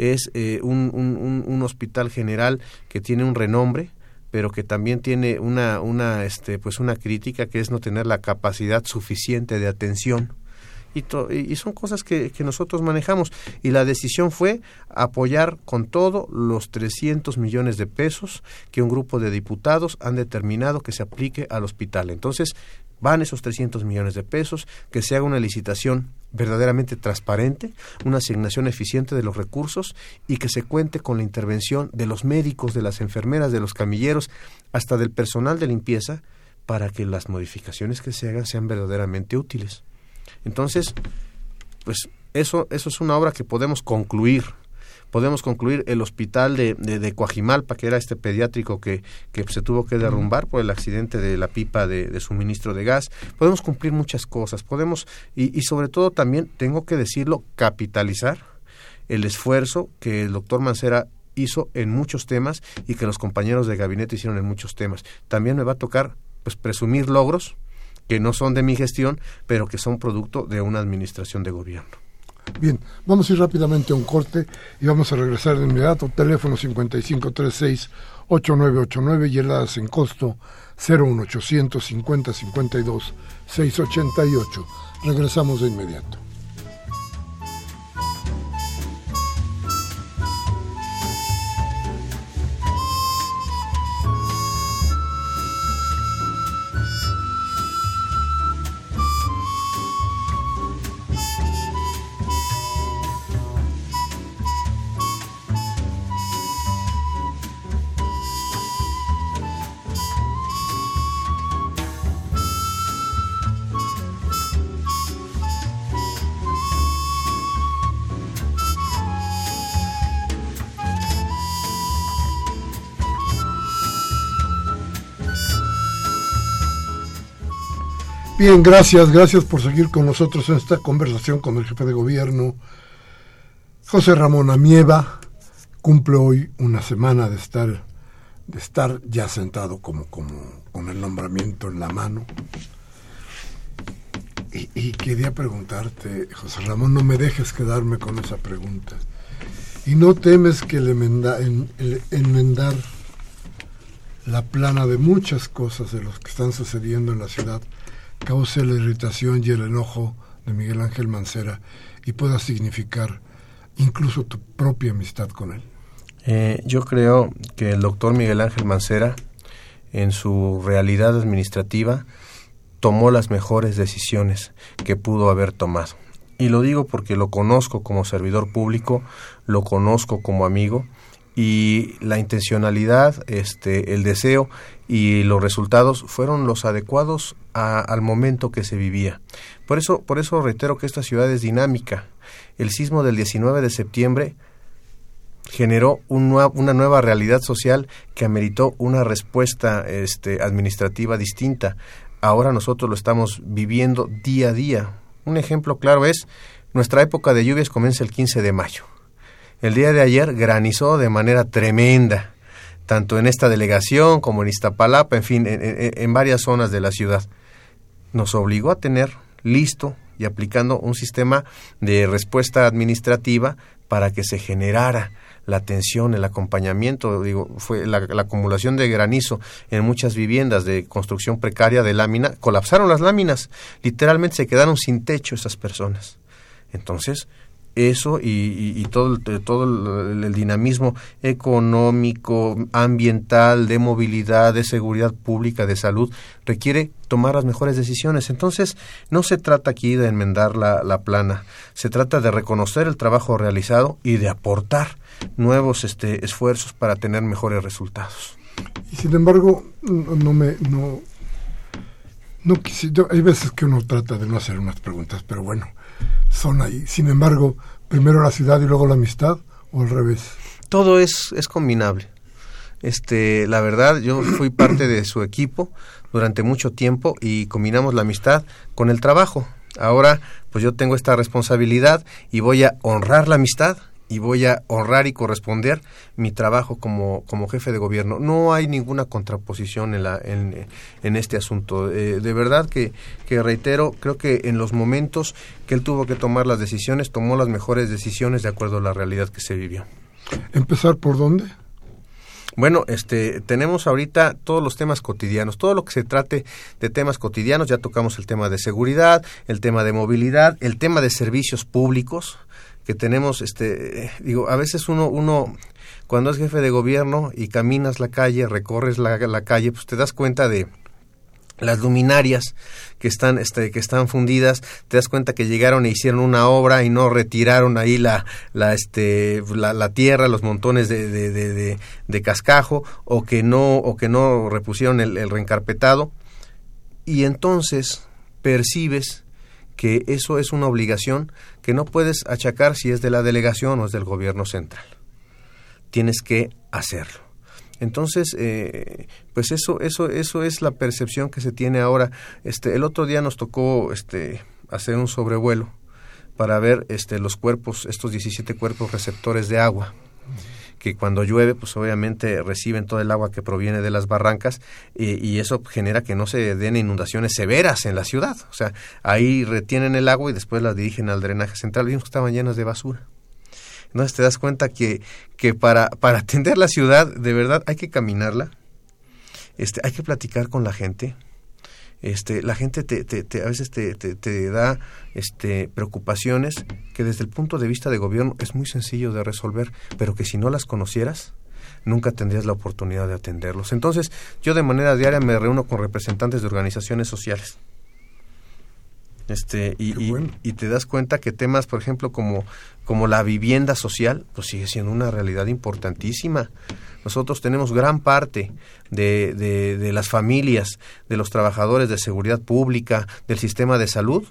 Es eh, un, un, un, hospital general que tiene un renombre, pero que también tiene una, una, este, pues una crítica que es no tener la capacidad suficiente de atención. Y, y, son cosas que, que, nosotros manejamos. Y la decisión fue apoyar con todo los 300 millones de pesos que un grupo de diputados han determinado que se aplique al hospital. Entonces, van esos 300 millones de pesos, que se haga una licitación verdaderamente transparente, una asignación eficiente de los recursos y que se cuente con la intervención de los médicos, de las enfermeras, de los camilleros, hasta del personal de limpieza, para que las modificaciones que se hagan sean verdaderamente útiles. Entonces, pues eso, eso es una obra que podemos concluir podemos concluir el hospital de, de, Coajimalpa, que era este pediátrico que, que, se tuvo que derrumbar por el accidente de la pipa de, suministro de gas. Podemos cumplir muchas cosas, podemos, y, y sobre todo también, tengo que decirlo, capitalizar el esfuerzo que el doctor Mancera hizo en muchos temas y que los compañeros de gabinete hicieron en muchos temas. También me va a tocar pues presumir logros que no son de mi gestión, pero que son producto de una administración de gobierno. Bien, vamos a ir rápidamente a un corte y vamos a regresar de inmediato. Teléfono 5536-8989 y heladas en costo 01800 50 52 688. Regresamos de inmediato. Bien, gracias, gracias por seguir con nosotros en esta conversación con el jefe de gobierno. José Ramón Amieva cumple hoy una semana de estar, de estar ya sentado como, como con el nombramiento en la mano. Y, quería preguntarte, José Ramón, no me dejes quedarme con esa pregunta. ¿Y no temes que enmendar la plana de muchas cosas de los que están sucediendo en la ciudad cause la irritación y el enojo de Miguel Ángel Mancera y pueda significar incluso tu propia amistad con él? Eh, yo creo que el doctor Miguel Ángel Mancera, en su realidad administrativa, tomó las mejores decisiones que pudo haber tomado. Y lo digo porque lo conozco como servidor público, lo conozco como amigo y la intencionalidad, este, el deseo y los resultados fueron los adecuados al momento que se vivía. Por eso, por eso reitero que esta ciudad es dinámica. El sismo del 19 de septiembre generó una nueva realidad social que ameritó una respuesta este, administrativa distinta. Ahora nosotros lo estamos viviendo día a día. Un ejemplo claro es, nuestra época de lluvias comienza el 15 de mayo. El día de ayer granizó de manera tremenda, tanto en esta delegación como en Iztapalapa, en fin, en, varias zonas de la ciudad. Nos obligó a tener listo y aplicando un sistema de respuesta administrativa para que se generara la atención, el acompañamiento, digo, fue la, la, acumulación de granizo en muchas viviendas de construcción precaria de lámina, colapsaron las láminas, literalmente se quedaron sin techo esas personas. Entonces, eso y, todo, el, todo el, dinamismo económico, ambiental, de movilidad, de seguridad pública, de salud, requiere tomar las mejores decisiones. Entonces, no se trata aquí de enmendar la, la plana, se trata de reconocer el trabajo realizado y de aportar nuevos este, esfuerzos para tener mejores resultados. Y sin embargo, no, me... No, no hay veces que uno trata de no hacer unas preguntas, pero bueno, son ahí. Sin embargo, primero la ciudad y luego la amistad, o al revés. Todo es, es combinable. Este, la verdad, yo fui parte de su equipo durante mucho tiempo y combinamos la amistad con el trabajo. Ahora, pues yo tengo esta responsabilidad y voy a honrar la amistad y voy a honrar y corresponder mi trabajo como, como jefe de gobierno. No hay ninguna contraposición en, la, en, en este asunto. Eh, de verdad que, que reitero, creo que en los momentos que él tuvo que tomar las decisiones, tomó las mejores decisiones de acuerdo a la realidad que se vivió. ¿Empezar por dónde? Bueno, este, tenemos ahorita todos los temas cotidianos, todo lo que se trate de temas cotidianos, ya tocamos el tema de seguridad, el tema de movilidad, el tema de servicios públicos, que tenemos, este, digo, a veces uno, uno, cuando es jefe de gobierno y caminas la calle, recorres la, la calle, pues te das cuenta de, las luminarias que están este que están fundidas te das cuenta que llegaron e hicieron una obra y no retiraron ahí la la este la, tierra los montones de, de, de, de, cascajo o que no o que no repusieron el reencarpetado. Y entonces percibes que eso es una obligación que no puedes achacar si es de la delegación o es del gobierno central. Tienes que hacerlo. Entonces, eh, pues eso, eso, eso es la percepción que se tiene ahora. Este, el otro día nos tocó este, hacer un sobrevuelo para ver este, los cuerpos, estos 17 cuerpos receptores de agua que cuando llueve, pues obviamente reciben todo el agua que proviene de las barrancas y, eso genera que no se den inundaciones severas en la ciudad. O sea, ahí retienen el agua y después la dirigen al drenaje central. Vimos que estaban llenas de basura. Entonces te das cuenta que, que para, para atender la ciudad, de verdad, hay que caminarla, este, hay que platicar con la gente. Este, la gente te, te, a veces te, te, da este, preocupaciones que desde el punto de vista de gobierno es muy sencillo de resolver, pero que si no las conocieras, nunca tendrías la oportunidad de atenderlos. Entonces, yo de manera diaria me reúno con representantes de organizaciones sociales este y, y, te das cuenta que temas por ejemplo como como la vivienda social pues sigue siendo una realidad importantísima nosotros tenemos gran parte de, de, de las familias de los trabajadores de seguridad pública del sistema de salud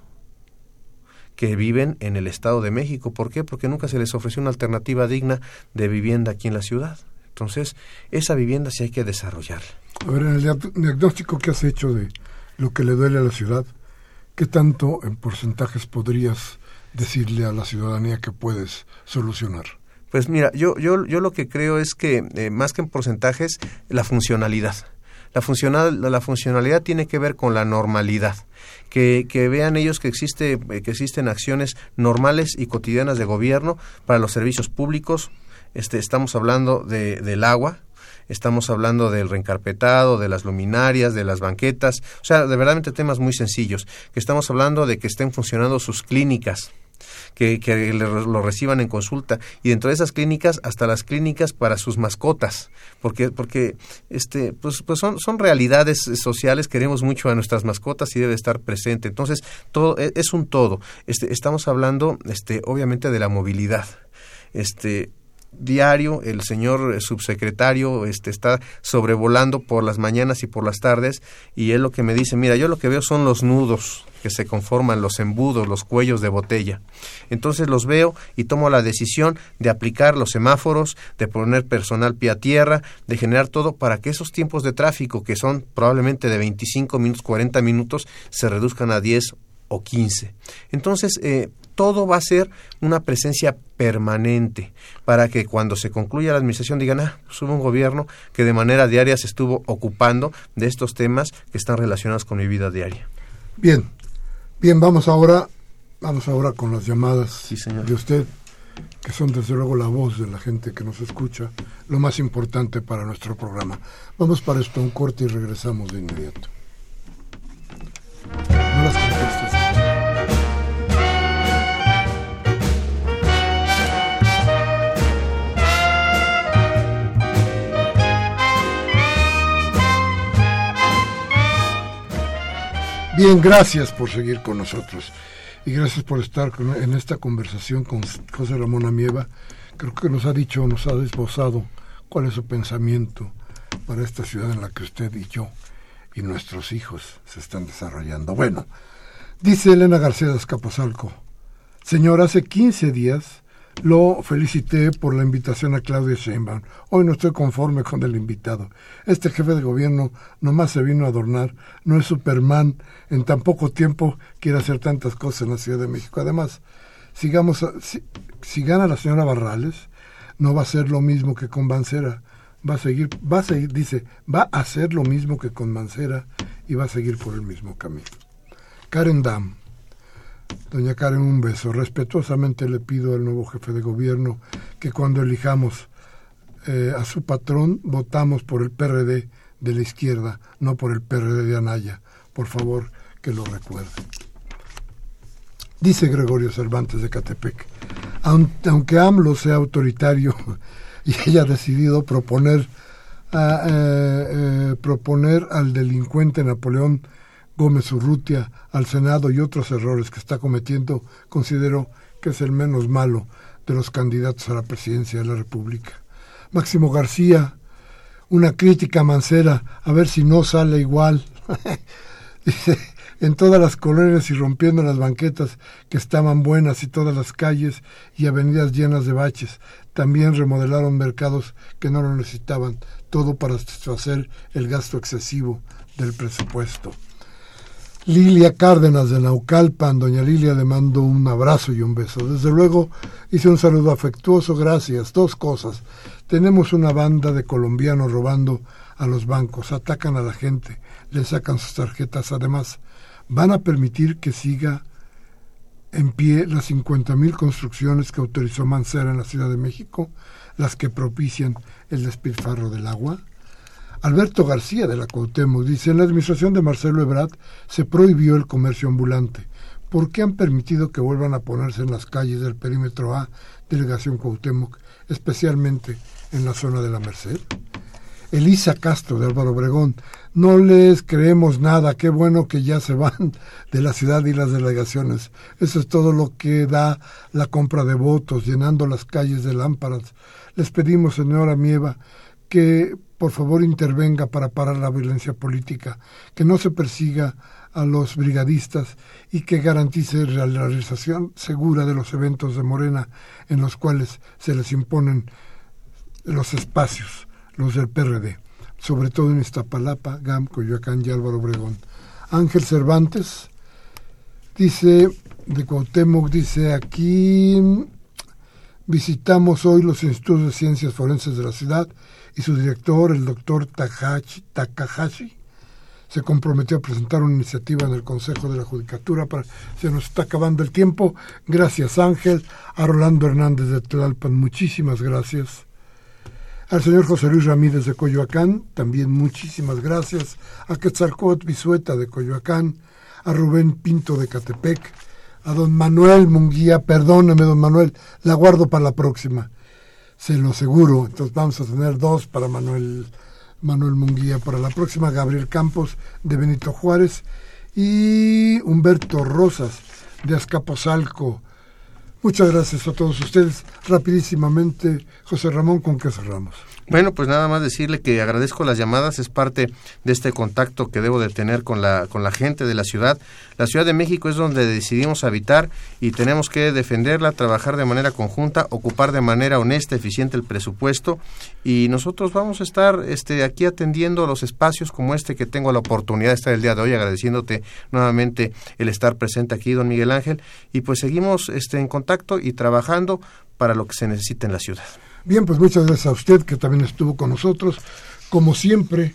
que viven en el Estado de México. ¿Por qué? Porque nunca se les ofreció una alternativa digna de vivienda aquí en la ciudad. Entonces, esa vivienda sí hay que desarrollarla. A ver, en el diagnóstico que has hecho de lo que le duele a la ciudad, ¿Qué tanto en porcentajes podrías decirle a la ciudadanía que puedes solucionar? Pues mira, yo, yo, yo lo que creo es que eh, más que en porcentajes, la funcionalidad. La, funcional, la funcionalidad tiene que ver con la normalidad. Que, que vean ellos que, existe, eh, que existen acciones normales y cotidianas de gobierno para los servicios públicos. Este, estamos hablando de, del agua, estamos hablando del reencarpetado, de las luminarias, de las banquetas, o sea, de verdad temas muy sencillos, que estamos hablando de que estén funcionando sus clínicas, que, que lo reciban en consulta y dentro de esas clínicas hasta las clínicas para sus mascotas porque porque este pues pues son son realidades sociales queremos mucho a nuestras mascotas y debe estar presente. Entonces todo e, es un todo. Este estamos hablando este obviamente de la movilidad. Este diario el señor subsecretario este está sobrevolando por las mañanas y por las tardes y él lo que me dice mira yo lo que veo son los nudos que se conforman los embudos los cuellos de botella. Entonces los veo y tomo la decisión de aplicar los semáforos de poner personal pie a tierra de generar todo para que esos tiempos de tráfico que son probablemente de 25 minutos 40 minutos se reduzcan a 10 o 15 entonces eh, todo va a ser una presencia permanente para que cuando se concluya la administración digan, ah, pues hubo un gobierno que de manera diaria se estuvo ocupando de estos temas que están relacionados con mi vida diaria. Bien, bien, vamos ahora, vamos ahora con las llamadas de usted, que son desde luego la voz de la gente que nos escucha, lo más importante para nuestro programa. Vamos para esto un corte y regresamos de inmediato. No las Bien, gracias por seguir con nosotros y gracias por estar en esta conversación con José Ramón Amieva. Creo que nos ha dicho, nos ha desbozado cuál es su pensamiento para esta ciudad en la que usted y yo y nuestros hijos se están desarrollando. Bueno, dice Elena García de Escaposalco, señor, hace 15 días lo felicité por la invitación a Claudia Sheinbaum. Hoy no estoy conforme con el invitado. Este jefe de gobierno nomás se vino a adornar, no es Superman, en tan poco tiempo quiere hacer tantas cosas en la Ciudad de México. Además, sigamos si, gana la señora Barrales, no va a ser lo mismo que con Mancera. Va a seguir, va a seguir, dice, va a hacer lo mismo que con Mancera y va a seguir por el mismo camino. Karen Dam. Doña Karen, un beso. Respetuosamente le pido al nuevo jefe de gobierno que cuando elijamos eh, a su patrón votamos por el PRD de la izquierda, no por el PRD de Anaya. Por favor, que lo recuerde. Dice Gregorio Cervantes de Catepec, aunque AMLO sea autoritario y haya decidido proponer, eh, eh, proponer al delincuente Napoleón Gómez Urrutia al Senado y otros errores que está cometiendo, considero que es el menos malo de los candidatos a la presidencia de la República. Máximo García, una crítica mancera, a ver si no sale igual. Dice, en todas las colonias y rompiendo las banquetas que estaban buenas y todas las calles y avenidas llenas de baches. También remodelaron mercados que no lo necesitaban, todo para satisfacer el gasto excesivo del presupuesto. Lilia Cárdenas de Naucalpan, doña Lilia le mando un abrazo y un beso. Desde luego hice un saludo afectuoso, gracias. Dos cosas. Tenemos una banda de colombianos robando a los bancos, atacan a la gente, le sacan sus tarjetas. Además, van a permitir que siga en pie las 50.000 construcciones que autorizó Mancera en la Ciudad de México, las que propician el despilfarro del agua. Alberto García de la Cuauhtémoc dice, en la administración de Marcelo Ebrard se prohibió el comercio ambulante. ¿Por qué han permitido que vuelvan a ponerse en las calles del perímetro A, delegación Cuauhtémoc, especialmente en la zona de la Merced? Elisa Castro de Álvaro Obregón, no les creemos nada, qué bueno que ya se van de la ciudad y las delegaciones. Eso es todo lo que da la compra de votos, llenando las calles de lámparas. Les pedimos, señora Mieva, que por favor intervenga para parar la violencia política, que no se persiga a los brigadistas y que garantice la realización segura de los eventos de Morena en los cuales se les imponen los espacios, los del PRD, sobre todo en Iztapalapa, GAM, Coyoacán y Álvaro Obregón. Ángel Cervantes dice, de Cuauhtémoc, dice aquí, visitamos hoy los institutos de ciencias forenses de la ciudad y su director, el doctor Takahashi, se comprometió a presentar una iniciativa en el Consejo de la Judicatura para se nos está acabando el tiempo. Gracias Ángel, a Rolando Hernández de Tlalpan, muchísimas gracias. Al señor José Luis Ramírez de Coyoacán, también muchísimas gracias. A Quetzalcóatl Bisueta de Coyoacán, a Rubén Pinto de Catepec, a don Manuel Munguía, perdóneme don Manuel, la guardo para la próxima se lo aseguro. Entonces vamos a tener dos para Manuel, Manuel Munguía, para la próxima Gabriel Campos de Benito Juárez y Humberto Rosas de Azcapotzalco. Muchas gracias a todos ustedes. Rapidísimamente, José Ramón, ¿con qué cerramos? Bueno, pues nada más decirle que agradezco las llamadas, es parte de este contacto que debo de tener con la, con la gente de la ciudad. La Ciudad de México es donde decidimos habitar y tenemos que defenderla, trabajar de manera conjunta, ocupar de manera honesta, eficiente el presupuesto y nosotros vamos a estar este, aquí atendiendo los espacios como este que tengo la oportunidad de estar el día de hoy, agradeciéndote nuevamente el estar presente aquí, don Miguel Ángel, y pues seguimos este, en contacto y trabajando para lo que se necesite en la ciudad. Bien, pues muchas gracias a usted que también estuvo con nosotros. Como siempre,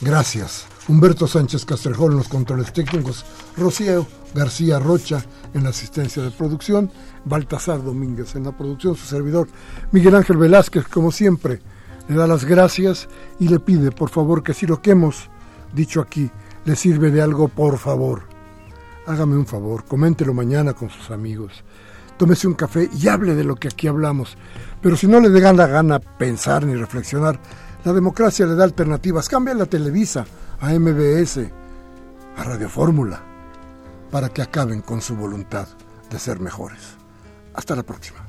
gracias. Humberto Sánchez Castrejón en los controles técnicos, Rocío García Rocha en la asistencia de producción, Baltasar Domínguez en la producción, su servidor Miguel Ángel Velázquez, como siempre, le da las gracias y le pide, por favor, que si lo que hemos dicho aquí le sirve de algo, por favor, hágame un favor, coméntelo mañana con sus amigos, tómese un café y hable de lo que aquí hablamos. Pero si no le degan la gana pensar ni reflexionar, la democracia le da alternativas. Cambia la Televisa a MBS, a Radio Fórmula, para que acaben con su voluntad de ser mejores. Hasta la próxima.